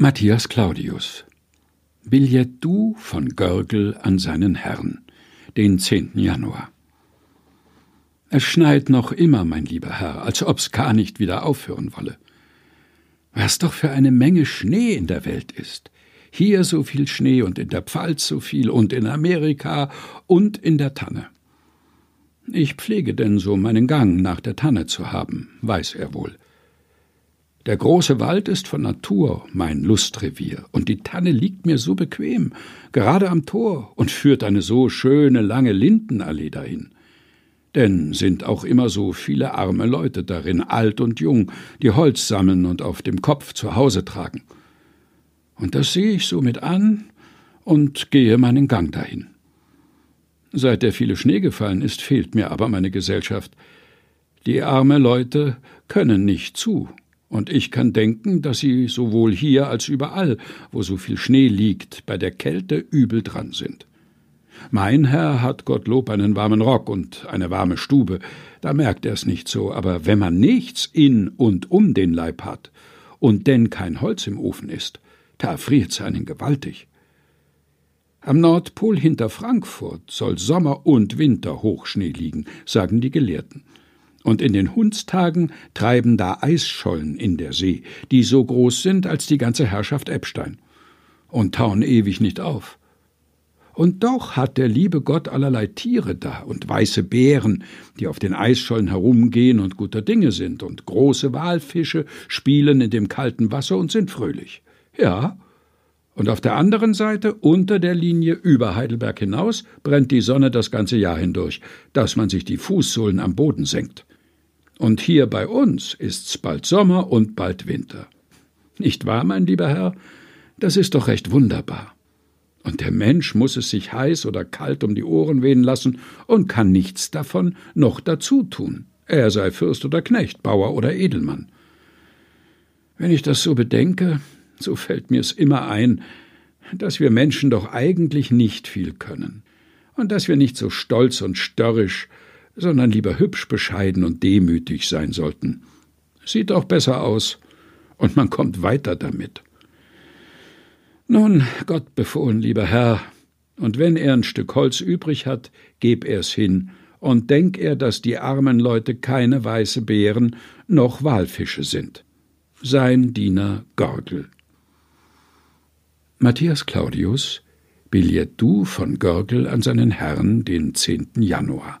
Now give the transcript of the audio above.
Matthias Claudius Billetdoux von Görgel an seinen Herrn, den 10. Januar. Es schneit noch immer, mein lieber Herr, als ob's gar nicht wieder aufhören wolle. Was doch für eine Menge Schnee in der Welt ist. Hier so viel Schnee und in der Pfalz so viel und in Amerika und in der Tanne. Ich pflege denn so meinen Gang nach der Tanne zu haben, weiß er wohl. Der große Wald ist von Natur mein Lustrevier, und die Tanne liegt mir so bequem, gerade am Tor, und führt eine so schöne lange Lindenallee dahin. Denn sind auch immer so viele arme Leute darin, alt und jung, die Holz sammeln und auf dem Kopf zu Hause tragen. Und das sehe ich so mit an und gehe meinen Gang dahin. Seit der viele Schnee gefallen ist, fehlt mir aber meine Gesellschaft. Die arme Leute können nicht zu, und ich kann denken, dass sie sowohl hier als überall, wo so viel Schnee liegt, bei der Kälte übel dran sind. Mein Herr hat Gottlob einen warmen Rock und eine warme Stube, da merkt er's nicht so, aber wenn man nichts in und um den Leib hat und denn kein Holz im Ofen ist, da friert's einen gewaltig. Am Nordpol hinter Frankfurt soll Sommer und Winter Hochschnee liegen, sagen die Gelehrten und in den Hundstagen treiben da Eisschollen in der See, die so groß sind als die ganze Herrschaft Eppstein, und tauen ewig nicht auf. Und doch hat der liebe Gott allerlei Tiere da und weiße Bären, die auf den Eisschollen herumgehen und guter Dinge sind, und große Walfische spielen in dem kalten Wasser und sind fröhlich. Ja, und auf der anderen Seite, unter der Linie über Heidelberg hinaus, brennt die Sonne das ganze Jahr hindurch, dass man sich die Fußsohlen am Boden senkt. Und hier bei uns ist's bald Sommer und bald Winter. Nicht wahr, mein lieber Herr? Das ist doch recht wunderbar. Und der Mensch muss es sich heiß oder kalt um die Ohren wehen lassen und kann nichts davon noch dazu tun. Er sei Fürst oder Knecht, Bauer oder Edelmann. Wenn ich das so bedenke, so fällt mir's immer ein, dass wir Menschen doch eigentlich nicht viel können und dass wir nicht so stolz und störrisch sondern lieber hübsch, bescheiden und demütig sein sollten. Sieht auch besser aus, und man kommt weiter damit. Nun, Gott befohlen, lieber Herr, und wenn er ein Stück Holz übrig hat, geb er's hin, und denk er, dass die armen Leute keine weiße Beeren noch Walfische sind. Sein Diener Görgel. Matthias Claudius, Billetdoux von Görgel an seinen Herrn den 10. Januar.